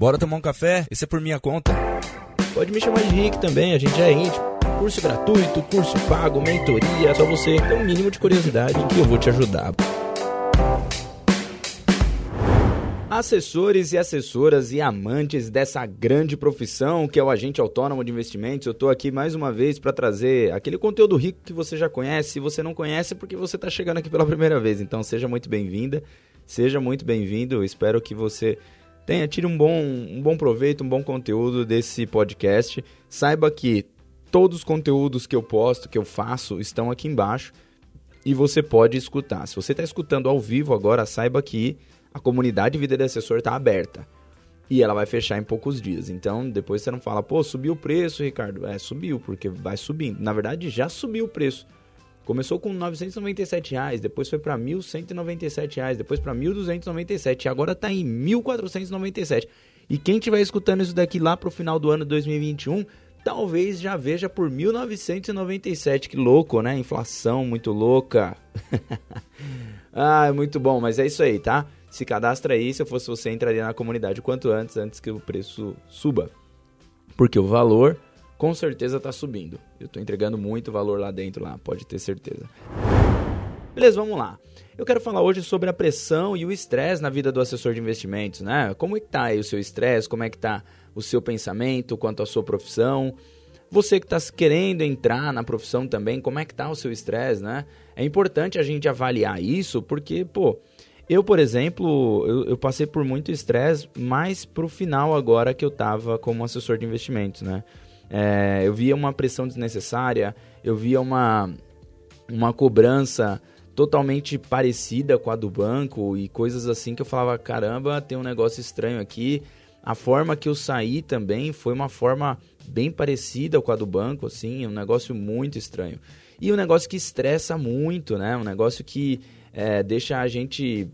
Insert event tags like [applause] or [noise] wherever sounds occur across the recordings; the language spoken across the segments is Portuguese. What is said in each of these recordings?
Bora tomar um café? Esse é por minha conta. Pode me chamar de Rick também, a gente é íntimo. Curso gratuito, curso pago, mentoria, só você ter um mínimo de curiosidade que eu vou te ajudar. Assessores e assessoras e amantes dessa grande profissão que é o agente autônomo de investimentos, eu estou aqui mais uma vez para trazer aquele conteúdo rico que você já conhece. Se você não conhece, porque você está chegando aqui pela primeira vez. Então, seja muito bem-vinda, seja muito bem-vindo. Espero que você tenha tire um bom, um bom proveito, um bom conteúdo desse podcast. Saiba que todos os conteúdos que eu posto, que eu faço, estão aqui embaixo e você pode escutar. Se você está escutando ao vivo agora, saiba que a comunidade Vida de Assessor está aberta. E ela vai fechar em poucos dias. Então, depois você não fala, pô, subiu o preço, Ricardo. É, subiu, porque vai subindo. Na verdade, já subiu o preço. Começou com 997 reais, depois foi para 1.197 reais, depois para 1.297 e agora está em 1.497. E quem estiver escutando isso daqui lá para o final do ano 2021, talvez já veja por 1.997. Que louco, né? Inflação muito louca. [laughs] ah, muito bom, mas é isso aí, tá? Se cadastra aí, se eu fosse você, entraria na comunidade o quanto antes, antes que o preço suba. Porque o valor com certeza está subindo. Eu estou entregando muito valor lá dentro, lá, pode ter certeza. Beleza, vamos lá. Eu quero falar hoje sobre a pressão e o estresse na vida do assessor de investimentos, né? Como é que tá aí o seu estresse? Como é que tá o seu pensamento quanto à sua profissão? Você que está querendo entrar na profissão também, como é que tá o seu estresse, né? É importante a gente avaliar isso, porque, pô, eu, por exemplo, eu, eu passei por muito estresse mais pro final agora que eu tava como assessor de investimentos, né? É, eu via uma pressão desnecessária, eu via uma, uma cobrança totalmente parecida com a do banco e coisas assim que eu falava: caramba, tem um negócio estranho aqui. A forma que eu saí também foi uma forma bem parecida com a do banco, assim, um negócio muito estranho. E um negócio que estressa muito, né? Um negócio que é, deixa a gente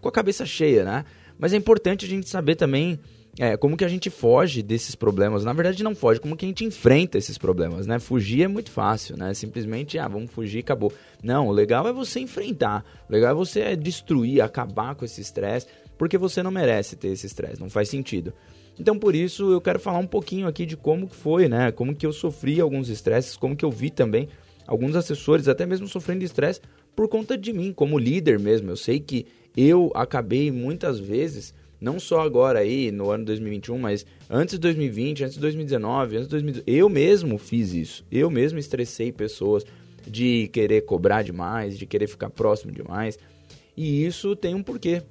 com a cabeça cheia, né? Mas é importante a gente saber também é, como que a gente foge desses problemas? Na verdade, não foge, como que a gente enfrenta esses problemas, né? Fugir é muito fácil, né? Simplesmente, ah, vamos fugir acabou. Não, o legal é você enfrentar. O legal é você destruir, acabar com esse estresse, porque você não merece ter esse estresse, não faz sentido. Então, por isso, eu quero falar um pouquinho aqui de como que foi, né? Como que eu sofri alguns estresses, como que eu vi também alguns assessores até mesmo sofrendo estresse por conta de mim, como líder mesmo. Eu sei que eu acabei muitas vezes não só agora aí no ano 2021, mas antes de 2020, antes de 2019, antes de 2018, eu mesmo fiz isso. Eu mesmo estressei pessoas de querer cobrar demais, de querer ficar próximo demais. E isso tem um porquê.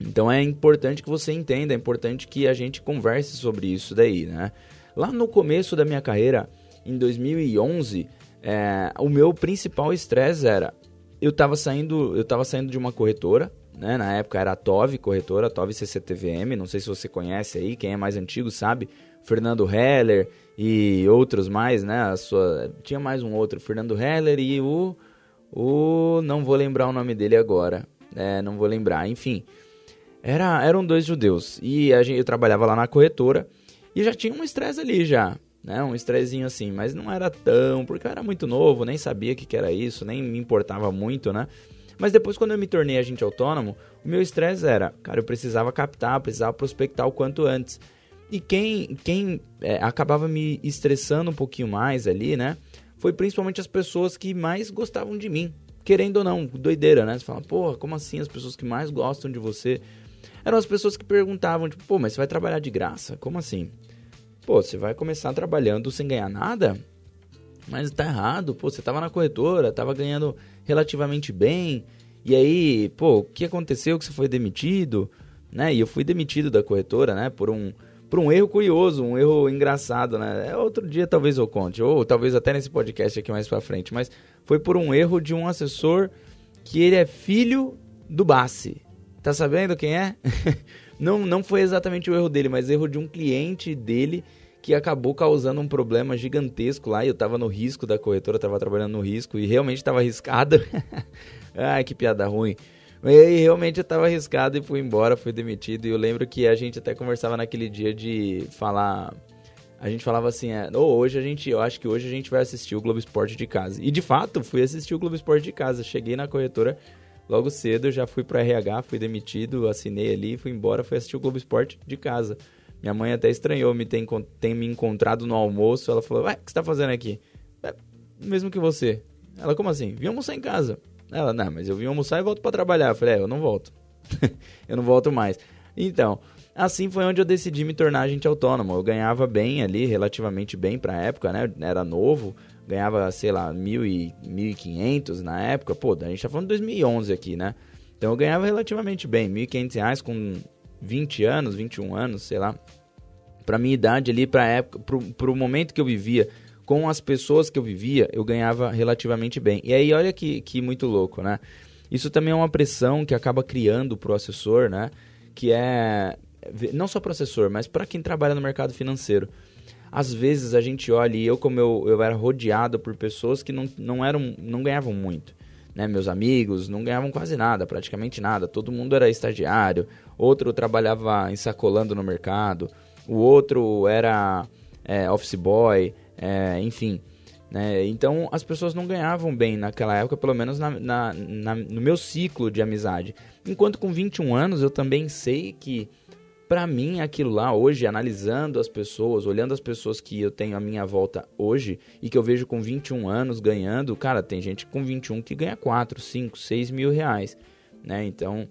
Então é importante que você entenda, é importante que a gente converse sobre isso daí, né? Lá no começo da minha carreira, em 2011, é, o meu principal estresse era eu estava saindo, eu tava saindo de uma corretora né? Na época era a TOV, corretora, TOV CCTVM, não sei se você conhece aí, quem é mais antigo sabe, Fernando Heller e outros mais, né? A sua, tinha mais um outro, Fernando Heller e o, o não vou lembrar o nome dele agora, é, não vou lembrar, enfim. Era, eram dois judeus e a gente, eu trabalhava lá na corretora e já tinha um estresse ali já, né? Um estressinho assim, mas não era tão, porque eu era muito novo, nem sabia o que, que era isso, nem me importava muito, né? Mas depois, quando eu me tornei agente autônomo, o meu estresse era, cara, eu precisava captar, precisava prospectar o quanto antes. E quem, quem é, acabava me estressando um pouquinho mais ali, né? Foi principalmente as pessoas que mais gostavam de mim. Querendo ou não, doideira, né? Você fala, porra, como assim as pessoas que mais gostam de você? Eram as pessoas que perguntavam, tipo, pô, mas você vai trabalhar de graça? Como assim? Pô, você vai começar trabalhando sem ganhar nada? Mas tá errado, pô, você tava na corretora, tava ganhando relativamente bem, e aí, pô, o que aconteceu que você foi demitido, né? E eu fui demitido da corretora, né, por um por um erro curioso, um erro engraçado, né? É outro dia talvez eu conte, ou talvez até nesse podcast aqui mais para frente, mas foi por um erro de um assessor que ele é filho do Bassi. Tá sabendo quem é? [laughs] não, não foi exatamente o erro dele, mas erro de um cliente dele que acabou causando um problema gigantesco lá. E eu tava no risco da corretora, tava trabalhando no risco e realmente tava arriscado. [laughs] Ai, que piada ruim. E realmente eu tava arriscado e fui embora, fui demitido. E eu lembro que a gente até conversava naquele dia de falar. A gente falava assim, é, oh, hoje a gente, eu acho que hoje a gente vai assistir o Globo Esporte de casa. E de fato, fui assistir o Globo Esporte de casa. Cheguei na corretora logo cedo, já fui pro RH, fui demitido, assinei ali, fui embora, fui assistir o Globo Esporte de casa. Minha mãe até estranhou me ter, ter me encontrado no almoço. Ela falou: Ué, o que você tá fazendo aqui? É, mesmo que você. Ela, como assim? Vim almoçar em casa. Ela, não, mas eu vim almoçar e volto para trabalhar. Eu falei: É, eu não volto. [laughs] eu não volto mais. Então, assim foi onde eu decidi me tornar agente autônomo. Eu ganhava bem ali, relativamente bem pra época, né? Era novo, ganhava, sei lá, mil e, 1.500 na época. Pô, a gente tá falando de 2011 aqui, né? Então eu ganhava relativamente bem, 1.500 reais com 20 anos, 21 anos, sei lá. Pra minha idade ali, pra época, pro, pro momento que eu vivia, com as pessoas que eu vivia, eu ganhava relativamente bem. E aí, olha que, que muito louco, né? Isso também é uma pressão que acaba criando pro assessor, né? Que é não só pro assessor, mas para quem trabalha no mercado financeiro. Às vezes a gente olha e eu como eu, eu era rodeado por pessoas que não, não eram não ganhavam muito. Né, meus amigos não ganhavam quase nada, praticamente nada. Todo mundo era estagiário, outro trabalhava ensacolando no mercado, o outro era é, office boy, é, enfim. Né? Então as pessoas não ganhavam bem naquela época, pelo menos na, na, na, no meu ciclo de amizade. Enquanto com 21 anos eu também sei que para mim aquilo lá hoje, analisando as pessoas, olhando as pessoas que eu tenho à minha volta hoje e que eu vejo com 21 anos ganhando, cara, tem gente com 21 que ganha 4, 5, 6 mil reais, né? Então,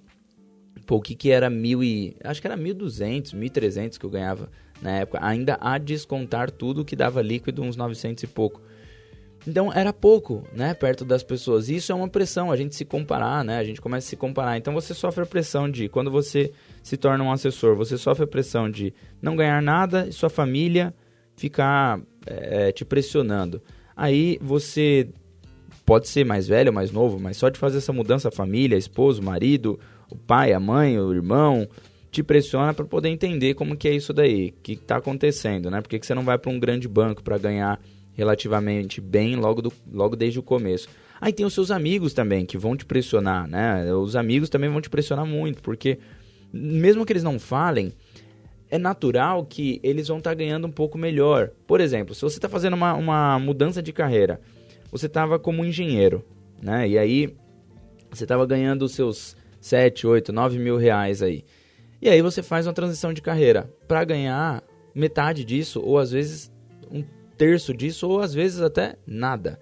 pô, o que que era mil e... acho que era 1.200, 1.300 que eu ganhava na época, ainda a descontar tudo que dava líquido, uns 900 e pouco. Então era pouco, né, perto das pessoas. Isso é uma pressão, a gente se comparar, né? A gente começa a se comparar. Então você sofre a pressão de quando você se torna um assessor, você sofre a pressão de não ganhar nada e sua família ficar é, te pressionando. Aí você pode ser mais velho, mais novo, mas só de fazer essa mudança, a família, a o marido, o pai, a mãe, o irmão, te pressiona para poder entender como que é isso daí, o que está acontecendo, né? Por que, que você não vai para um grande banco para ganhar relativamente bem logo, do, logo desde o começo. Aí tem os seus amigos também que vão te pressionar, né? Os amigos também vão te pressionar muito, porque mesmo que eles não falem, é natural que eles vão estar tá ganhando um pouco melhor. Por exemplo, se você está fazendo uma, uma mudança de carreira, você estava como engenheiro, né? E aí você estava ganhando os seus 7, 8, 9 mil reais aí. E aí você faz uma transição de carreira para ganhar metade disso, ou às vezes um terço disso, ou às vezes até nada.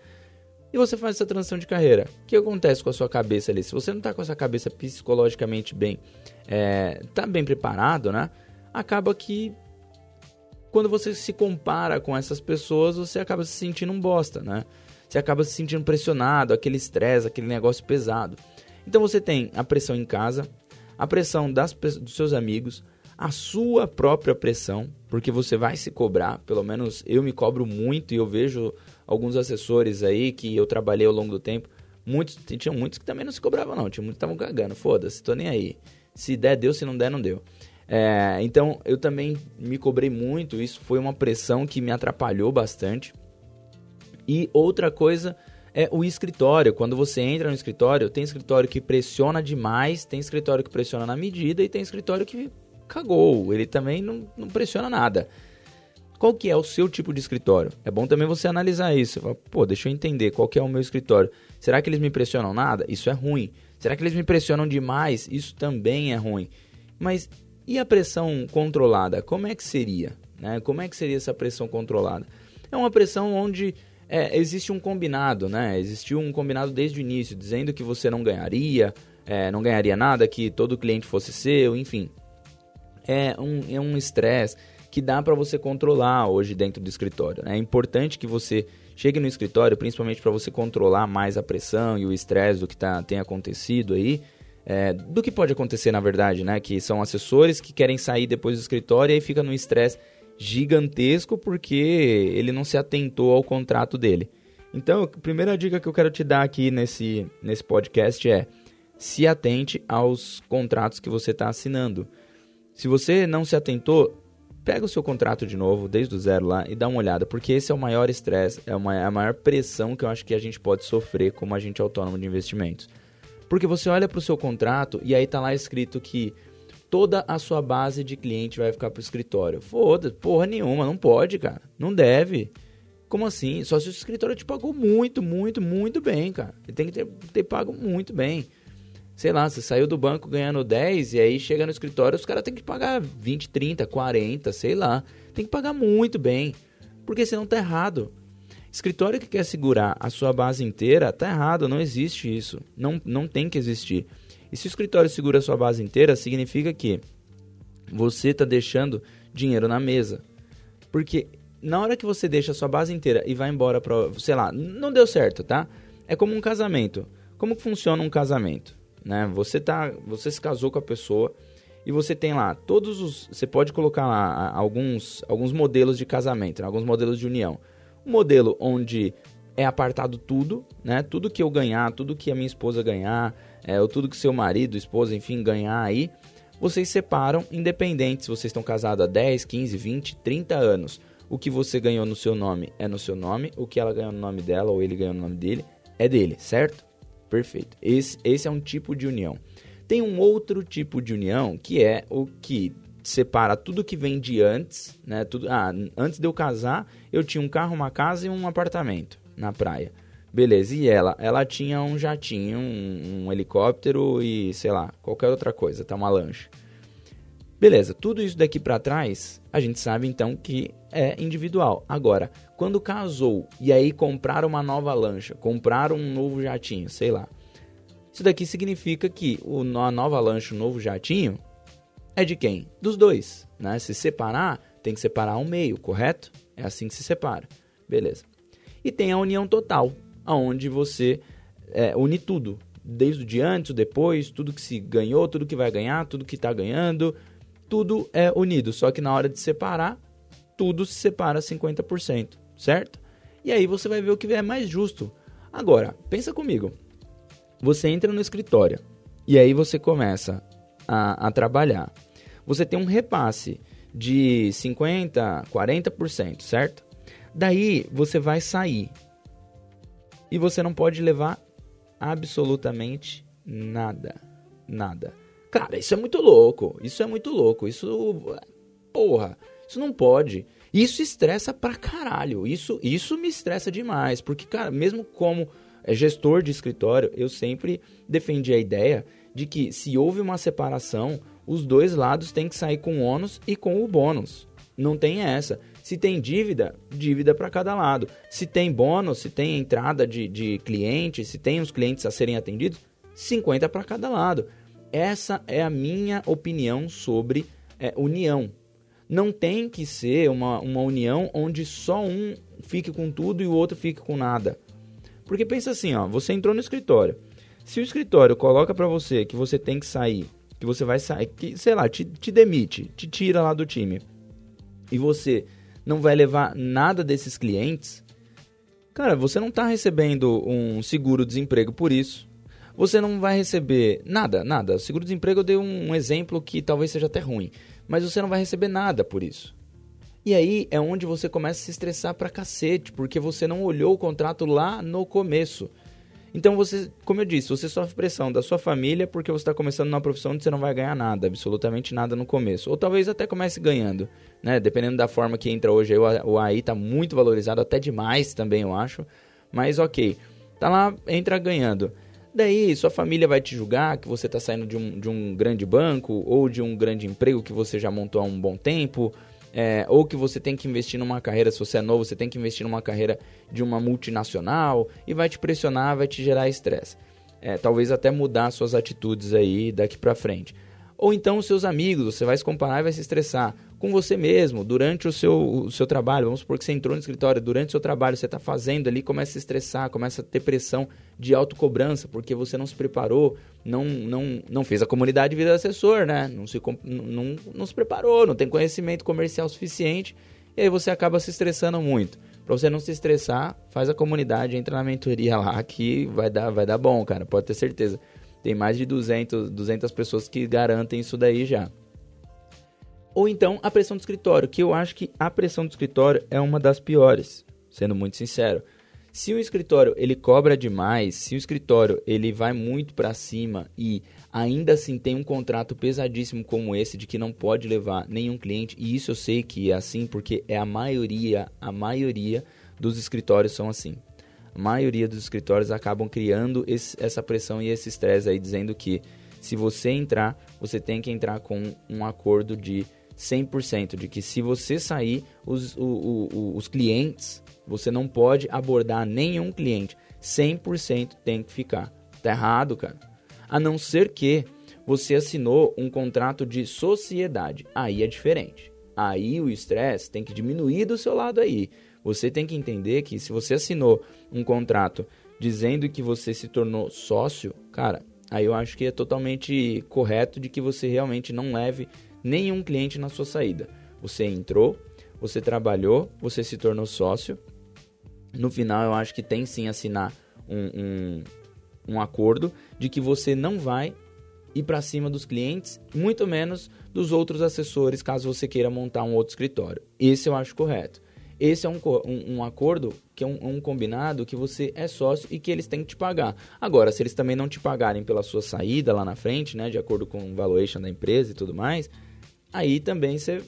E você faz essa transição de carreira. O que acontece com a sua cabeça ali? Se você não está com essa cabeça psicologicamente bem, é, tá bem preparado, né? Acaba que quando você se compara com essas pessoas, você acaba se sentindo um bosta, né? Você acaba se sentindo pressionado, aquele estresse, aquele negócio pesado. Então você tem a pressão em casa, a pressão das, dos seus amigos, a sua própria pressão, porque você vai se cobrar, pelo menos eu me cobro muito e eu vejo alguns assessores aí que eu trabalhei ao longo do tempo, muitos, tinham muitos que também não se cobravam não, tinha muitos que estavam cagando, foda-se, tô nem aí. Se der, deu, se não der, não deu. É, então eu também me cobrei muito, isso foi uma pressão que me atrapalhou bastante. E outra coisa é o escritório. Quando você entra no escritório, tem escritório que pressiona demais, tem escritório que pressiona na medida e tem escritório que cagou. Ele também não, não pressiona nada. Qual que é o seu tipo de escritório? É bom também você analisar isso. Pô, deixa eu entender qual que é o meu escritório. Será que eles me pressionam nada? Isso é ruim. Será que eles me pressionam demais? Isso também é ruim. Mas e a pressão controlada? Como é que seria? Né? Como é que seria essa pressão controlada? É uma pressão onde é, existe um combinado, né? Existiu um combinado desde o início, dizendo que você não ganharia, é, não ganharia nada, que todo cliente fosse seu, enfim é um é um estresse que dá para você controlar hoje dentro do escritório. Né? É importante que você chegue no escritório, principalmente para você controlar mais a pressão e o estresse do que tá, tem acontecido aí. É, do que pode acontecer na verdade, né? Que são assessores que querem sair depois do escritório e aí fica num estresse gigantesco porque ele não se atentou ao contrato dele. Então, a primeira dica que eu quero te dar aqui nesse, nesse podcast é se atente aos contratos que você está assinando. Se você não se atentou, pega o seu contrato de novo, desde o zero lá, e dá uma olhada, porque esse é o maior estresse, é, uma, a maior pressão que eu acho que a gente pode sofrer como agente autônomo de investimentos. Porque você olha para o seu contrato e aí tá lá escrito que toda a sua base de cliente vai ficar pro escritório. Foda, porra nenhuma, não pode, cara. Não deve. Como assim? Só se o escritório te pagou muito, muito, muito bem, cara. Ele tem que ter, ter pago muito bem. Sei lá, você saiu do banco ganhando 10 e aí chega no escritório, os caras têm que pagar 20, 30, 40, sei lá. Tem que pagar muito bem, porque senão tá errado. Escritório que quer segurar a sua base inteira, tá errado, não existe isso. Não, não tem que existir. E se o escritório segura a sua base inteira, significa que você está deixando dinheiro na mesa. Porque na hora que você deixa a sua base inteira e vai embora para, sei lá, não deu certo, tá? É como um casamento. Como funciona um casamento? Né? Você tá, você se casou com a pessoa e você tem lá todos os, você pode colocar lá alguns, alguns modelos de casamento, né? alguns modelos de união. Um modelo onde é apartado tudo, né? Tudo que eu ganhar, tudo que a minha esposa ganhar, é, ou tudo que seu marido, esposa, enfim, ganhar aí, vocês separam, independente se vocês estão casados há 10, 15, 20, 30 anos. O que você ganhou no seu nome é no seu nome, o que ela ganhou no nome dela ou ele ganhou no nome dele é dele, certo? Perfeito. Esse, esse é um tipo de união. Tem um outro tipo de união que é o que separa tudo que vem de antes, né? Tudo, ah, antes de eu casar, eu tinha um carro, uma casa e um apartamento na praia. Beleza, e ela? Ela tinha um jatinho, um, um helicóptero e, sei lá, qualquer outra coisa, tá? Uma lancha. Beleza, tudo isso daqui para trás, a gente sabe então que é individual. Agora, quando casou e aí compraram uma nova lancha, compraram um novo jatinho, sei lá. Isso daqui significa que o, a nova lancha, o novo jatinho, é de quem? Dos dois, né? Se separar, tem que separar um meio, correto? É assim que se separa. Beleza. E tem a união total, aonde você é, une tudo, desde o de antes, o depois, tudo que se ganhou, tudo que vai ganhar, tudo que está ganhando, tudo é unido. Só que na hora de separar, tudo se separa 50%, certo? E aí você vai ver o que é mais justo. Agora, pensa comigo. Você entra no escritório e aí você começa a, a trabalhar. Você tem um repasse de 50%, 40%, certo? Daí você vai sair e você não pode levar absolutamente nada. Nada. Cara, isso é muito louco. Isso é muito louco. Isso. Porra, isso não pode. Isso estressa pra caralho. Isso, isso me estressa demais. Porque, cara, mesmo como é, gestor de escritório, eu sempre defendi a ideia de que se houve uma separação, os dois lados têm que sair com o ônus e com o bônus. Não tem essa. Se tem dívida, dívida para cada lado. Se tem bônus, se tem entrada de, de cliente, se tem os clientes a serem atendidos, 50 para cada lado. Essa é a minha opinião sobre é, união. Não tem que ser uma, uma união onde só um fique com tudo e o outro fique com nada. Porque pensa assim, ó, você entrou no escritório. Se o escritório coloca para você que você tem que sair, que você vai sair, que, sei lá, te, te demite, te tira lá do time, e você não vai levar nada desses clientes, cara, você não está recebendo um seguro-desemprego por isso. Você não vai receber nada, nada. Seguro-desemprego eu dei um, um exemplo que talvez seja até ruim, mas você não vai receber nada por isso. E aí é onde você começa a se estressar pra cacete, porque você não olhou o contrato lá no começo. Então você, como eu disse, você sofre pressão da sua família porque você está começando numa profissão onde você não vai ganhar nada, absolutamente nada no começo. Ou talvez até comece ganhando, né? Dependendo da forma que entra hoje, o AI está muito valorizado, até demais também, eu acho. Mas ok, tá lá, entra ganhando. Daí sua família vai te julgar que você está saindo de um, de um grande banco ou de um grande emprego que você já montou há um bom tempo é, ou que você tem que investir numa carreira, se você é novo, você tem que investir numa carreira de uma multinacional e vai te pressionar, vai te gerar estresse. É, talvez até mudar suas atitudes aí daqui para frente. Ou então os seus amigos, você vai se comparar e vai se estressar com você mesmo, durante o seu, o seu trabalho. Vamos supor que você entrou no escritório, durante o seu trabalho, você está fazendo ali, começa a estressar, começa a ter pressão de autocobrança, porque você não se preparou, não, não, não fez a comunidade de vida assessor, né? Não se, não, não se preparou, não tem conhecimento comercial suficiente, e aí você acaba se estressando muito. Para você não se estressar, faz a comunidade, entra na mentoria lá que vai dar, vai dar bom, cara, pode ter certeza. Tem mais de 200, 200 pessoas que garantem isso daí já. Ou então a pressão do escritório, que eu acho que a pressão do escritório é uma das piores, sendo muito sincero. Se o escritório ele cobra demais, se o escritório ele vai muito para cima e ainda assim tem um contrato pesadíssimo como esse de que não pode levar nenhum cliente, e isso eu sei que é assim porque é a maioria, a maioria dos escritórios são assim. A maioria dos escritórios acabam criando esse, essa pressão e esse estresse aí, dizendo que se você entrar, você tem que entrar com um acordo de 100%, de que se você sair, os, o, o, os clientes, você não pode abordar nenhum cliente. 100% tem que ficar. Tá errado, cara. A não ser que você assinou um contrato de sociedade. Aí é diferente. Aí o estresse tem que diminuir do seu lado aí. Você tem que entender que se você assinou um contrato dizendo que você se tornou sócio, cara, aí eu acho que é totalmente correto de que você realmente não leve nenhum cliente na sua saída. Você entrou, você trabalhou, você se tornou sócio. No final, eu acho que tem sim assinar um, um, um acordo de que você não vai ir para cima dos clientes, muito menos dos outros assessores, caso você queira montar um outro escritório. Esse eu acho correto. Esse é um, um, um acordo que é um, um, combinado que você é sócio e que eles têm que te pagar. Agora, se eles também não te pagarem pela sua saída lá na frente, né, de acordo com o valuation da empresa e tudo mais, aí também você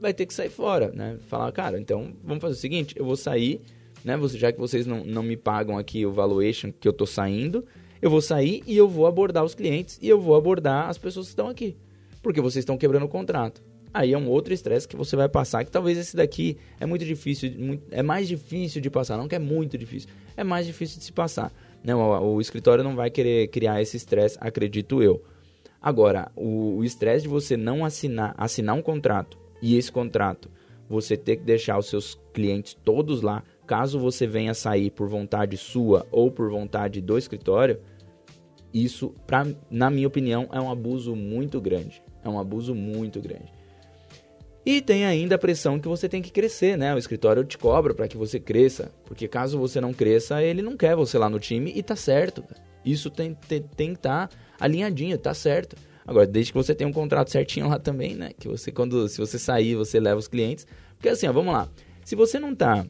vai ter que sair fora, né? Falar, cara, então vamos fazer o seguinte, eu vou sair, né? Já que vocês não, não me pagam aqui o valuation que eu tô saindo, eu vou sair e eu vou abordar os clientes e eu vou abordar as pessoas que estão aqui. Porque vocês estão quebrando o contrato. Aí é um outro estresse que você vai passar, que talvez esse daqui é muito difícil, muito, é mais difícil de passar, não que é muito difícil, é mais difícil de se passar. Não, o, o escritório não vai querer criar esse estresse, acredito eu. Agora, o estresse de você não assinar, assinar um contrato e esse contrato você ter que deixar os seus clientes todos lá, caso você venha sair por vontade sua ou por vontade do escritório, isso, pra, na minha opinião, é um abuso muito grande. É um abuso muito grande. E tem ainda a pressão que você tem que crescer, né? O escritório te cobra para que você cresça, porque caso você não cresça, ele não quer você lá no time e tá certo. Isso tem, tem, tem que estar tá alinhadinho, tá certo. Agora, desde que você tenha um contrato certinho lá também, né? Que você, quando, se você sair, você leva os clientes. Porque assim, ó, vamos lá. Se você não tá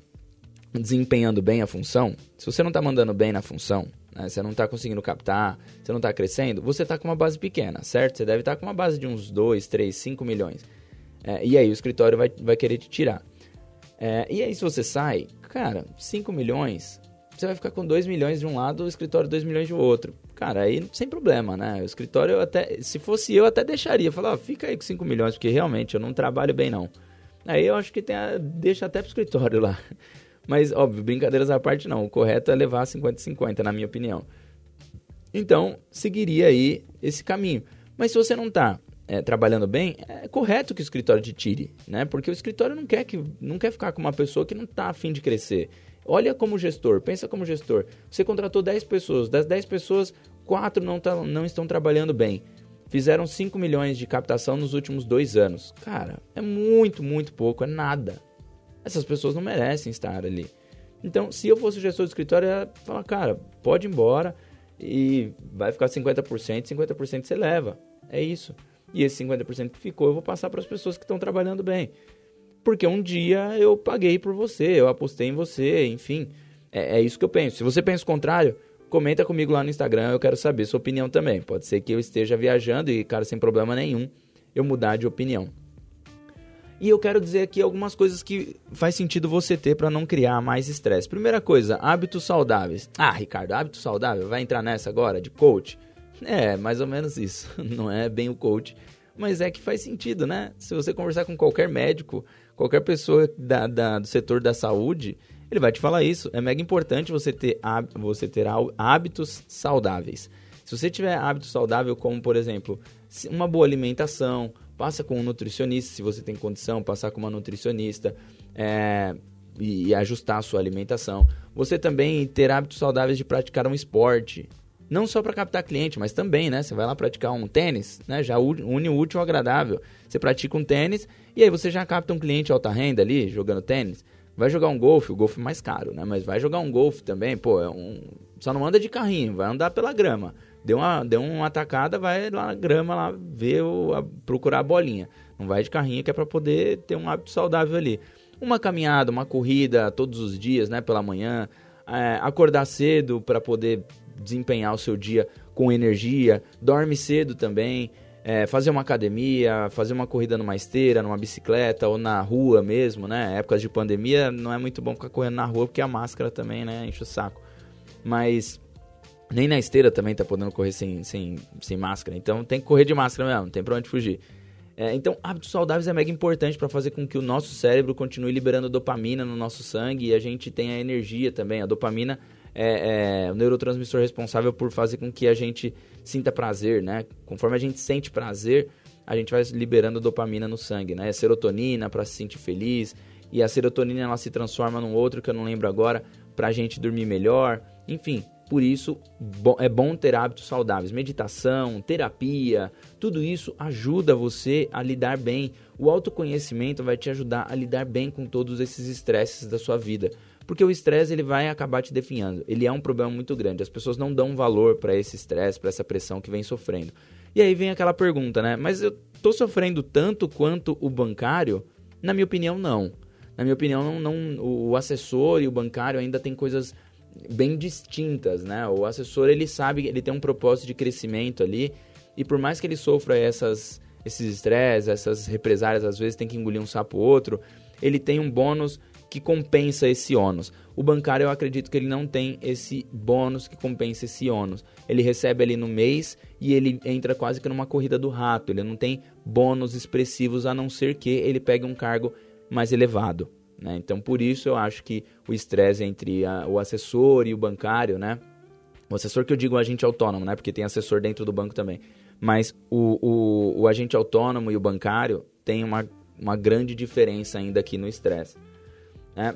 desempenhando bem a função, se você não tá mandando bem na função, né, você não tá conseguindo captar, você não tá crescendo, você tá com uma base pequena, certo? Você deve estar tá com uma base de uns 2, 3, 5 milhões. É, e aí o escritório vai, vai querer te tirar. É, e aí se você sai, cara, 5 milhões, você vai ficar com 2 milhões de um lado, o escritório 2 milhões do outro. Cara, aí sem problema, né? O escritório eu até, se fosse eu, até deixaria. Falar, ó, fica aí com 5 milhões, porque realmente eu não trabalho bem não. Aí eu acho que tem a, deixa até pro escritório lá. [laughs] Mas, óbvio, brincadeiras à parte não. O correto é levar 50-50, na minha opinião. Então, seguiria aí esse caminho. Mas se você não está é, trabalhando bem, é correto que o escritório te tire, né? Porque o escritório não quer, que, não quer ficar com uma pessoa que não está afim de crescer. Olha como gestor, pensa como gestor. Você contratou 10 pessoas, das 10 pessoas, 4 não, tá, não estão trabalhando bem. Fizeram 5 milhões de captação nos últimos dois anos. Cara, é muito, muito pouco, é nada. Essas pessoas não merecem estar ali. Então, se eu fosse gestor do escritório, eu ia falar, cara, pode ir embora e vai ficar 50%, 50% você leva. É isso. E esse 50% que ficou, eu vou passar para as pessoas que estão trabalhando bem. Porque um dia eu paguei por você, eu apostei em você, enfim. É, é isso que eu penso. Se você pensa o contrário, comenta comigo lá no Instagram, eu quero saber sua opinião também. Pode ser que eu esteja viajando e, cara, sem problema nenhum, eu mudar de opinião. E eu quero dizer aqui algumas coisas que faz sentido você ter para não criar mais estresse. Primeira coisa, hábitos saudáveis. Ah, Ricardo, hábito saudável? Vai entrar nessa agora de coach? É, mais ou menos isso. [laughs] Não é bem o coach, mas é que faz sentido, né? Se você conversar com qualquer médico, qualquer pessoa da, da, do setor da saúde, ele vai te falar isso. É mega importante você ter, você ter hábitos saudáveis. Se você tiver hábitos saudáveis, como por exemplo, uma boa alimentação, passa com um nutricionista, se você tem condição, passar com uma nutricionista é, e, e ajustar a sua alimentação. Você também ter hábitos saudáveis de praticar um esporte, não só para captar cliente, mas também, né? Você vai lá praticar um tênis, né? Já une o útil ao agradável. Você pratica um tênis e aí você já capta um cliente alta renda ali, jogando tênis. Vai jogar um golfe, o golfe é mais caro, né? Mas vai jogar um golfe também, pô, é um... só não anda de carrinho, vai andar pela grama. Deu uma, deu uma atacada, vai lá na grama lá ver o, a, procurar a bolinha. Não vai de carrinho que é para poder ter um hábito saudável ali. Uma caminhada, uma corrida todos os dias, né? Pela manhã. É, acordar cedo para poder desempenhar o seu dia com energia, dorme cedo também, é, fazer uma academia, fazer uma corrida numa esteira, numa bicicleta ou na rua mesmo, né? Épocas de pandemia não é muito bom ficar correndo na rua porque a máscara também, né, enche o saco. mas nem na esteira também tá podendo correr sem, sem, sem máscara. Então tem que correr de máscara mesmo, não tem pra onde fugir. É, então, hábitos saudáveis é mega importante para fazer com que o nosso cérebro continue liberando dopamina no nosso sangue e a gente tenha energia também. A dopamina é, é o neurotransmissor responsável por fazer com que a gente sinta prazer, né? Conforme a gente sente prazer, a gente vai liberando dopamina no sangue, né? Serotonina para se sentir feliz e a serotonina ela se transforma num outro que eu não lembro agora para a gente dormir melhor. Enfim, por isso, é bom ter hábitos saudáveis. Meditação, terapia, tudo isso ajuda você a lidar bem. O autoconhecimento vai te ajudar a lidar bem com todos esses estresses da sua vida. Porque o estresse ele vai acabar te definhando. Ele é um problema muito grande. As pessoas não dão valor para esse estresse, para essa pressão que vem sofrendo. E aí vem aquela pergunta, né? Mas eu tô sofrendo tanto quanto o bancário? Na minha opinião, não. Na minha opinião, não, não o assessor e o bancário ainda tem coisas bem distintas, né? O assessor ele sabe, ele tem um propósito de crescimento ali e por mais que ele sofra essas esses estresses, essas represárias, às vezes tem que engolir um sapo ou outro, ele tem um bônus que compensa esse ônus. O bancário eu acredito que ele não tem esse bônus que compensa esse ônus. Ele recebe ali no mês e ele entra quase que numa corrida do rato. Ele não tem bônus expressivos a não ser que ele pegue um cargo mais elevado. Né? Então, por isso eu acho que o estresse entre a, o assessor e o bancário, né? O assessor que eu digo o agente autônomo, né? Porque tem assessor dentro do banco também. Mas o, o, o agente autônomo e o bancário tem uma, uma grande diferença ainda aqui no estresse. Né?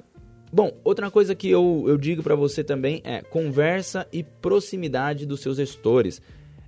Bom, outra coisa que eu, eu digo para você também é conversa e proximidade dos seus gestores.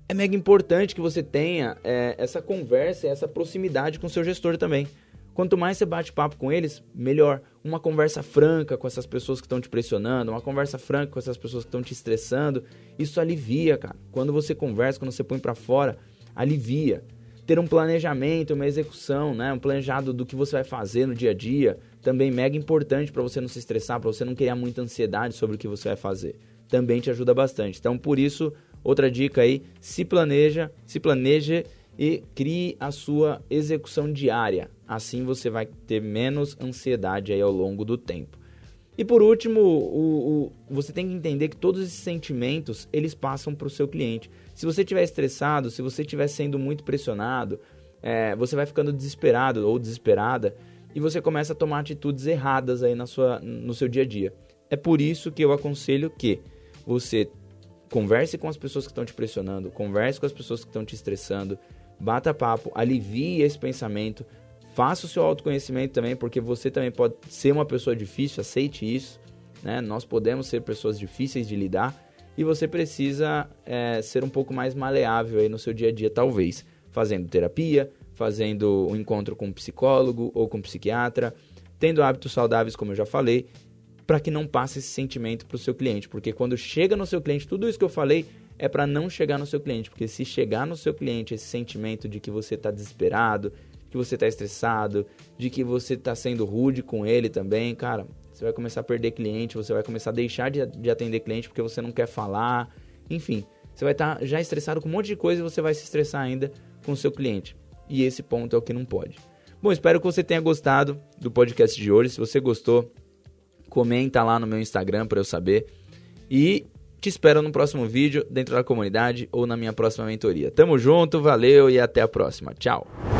É mega importante que você tenha é, essa conversa, essa proximidade com o seu gestor também. Quanto mais você bate papo com eles, melhor. Uma conversa franca com essas pessoas que estão te pressionando, uma conversa franca com essas pessoas que estão te estressando, isso alivia, cara. Quando você conversa, quando você põe para fora, alivia. Ter um planejamento, uma execução, né? Um planejado do que você vai fazer no dia a dia, também mega importante para você não se estressar, para você não criar muita ansiedade sobre o que você vai fazer. Também te ajuda bastante. Então, por isso, outra dica aí, se planeja, se planeje e crie a sua execução diária. Assim você vai ter menos ansiedade aí ao longo do tempo. E por último, o, o, você tem que entender que todos esses sentimentos eles passam para o seu cliente. Se você estiver estressado, se você estiver sendo muito pressionado, é, você vai ficando desesperado ou desesperada e você começa a tomar atitudes erradas aí na sua, no seu dia a dia. É por isso que eu aconselho que você converse com as pessoas que estão te pressionando, converse com as pessoas que estão te estressando, bata papo, alivie esse pensamento, faça o seu autoconhecimento também, porque você também pode ser uma pessoa difícil, aceite isso, né? Nós podemos ser pessoas difíceis de lidar e você precisa é, ser um pouco mais maleável aí no seu dia a dia, talvez, fazendo terapia, fazendo um encontro com um psicólogo ou com um psiquiatra, tendo hábitos saudáveis, como eu já falei, para que não passe esse sentimento para o seu cliente, porque quando chega no seu cliente, tudo isso que eu falei é para não chegar no seu cliente, porque se chegar no seu cliente esse sentimento de que você está desesperado, que você está estressado, de que você está sendo rude com ele também, cara, você vai começar a perder cliente, você vai começar a deixar de, de atender cliente porque você não quer falar, enfim, você vai estar tá já estressado com um monte de coisa e você vai se estressar ainda com o seu cliente. E esse ponto é o que não pode. Bom, espero que você tenha gostado do podcast de hoje. Se você gostou, comenta lá no meu Instagram para eu saber. E te espero no próximo vídeo, dentro da comunidade ou na minha próxima mentoria. Tamo junto, valeu e até a próxima. Tchau!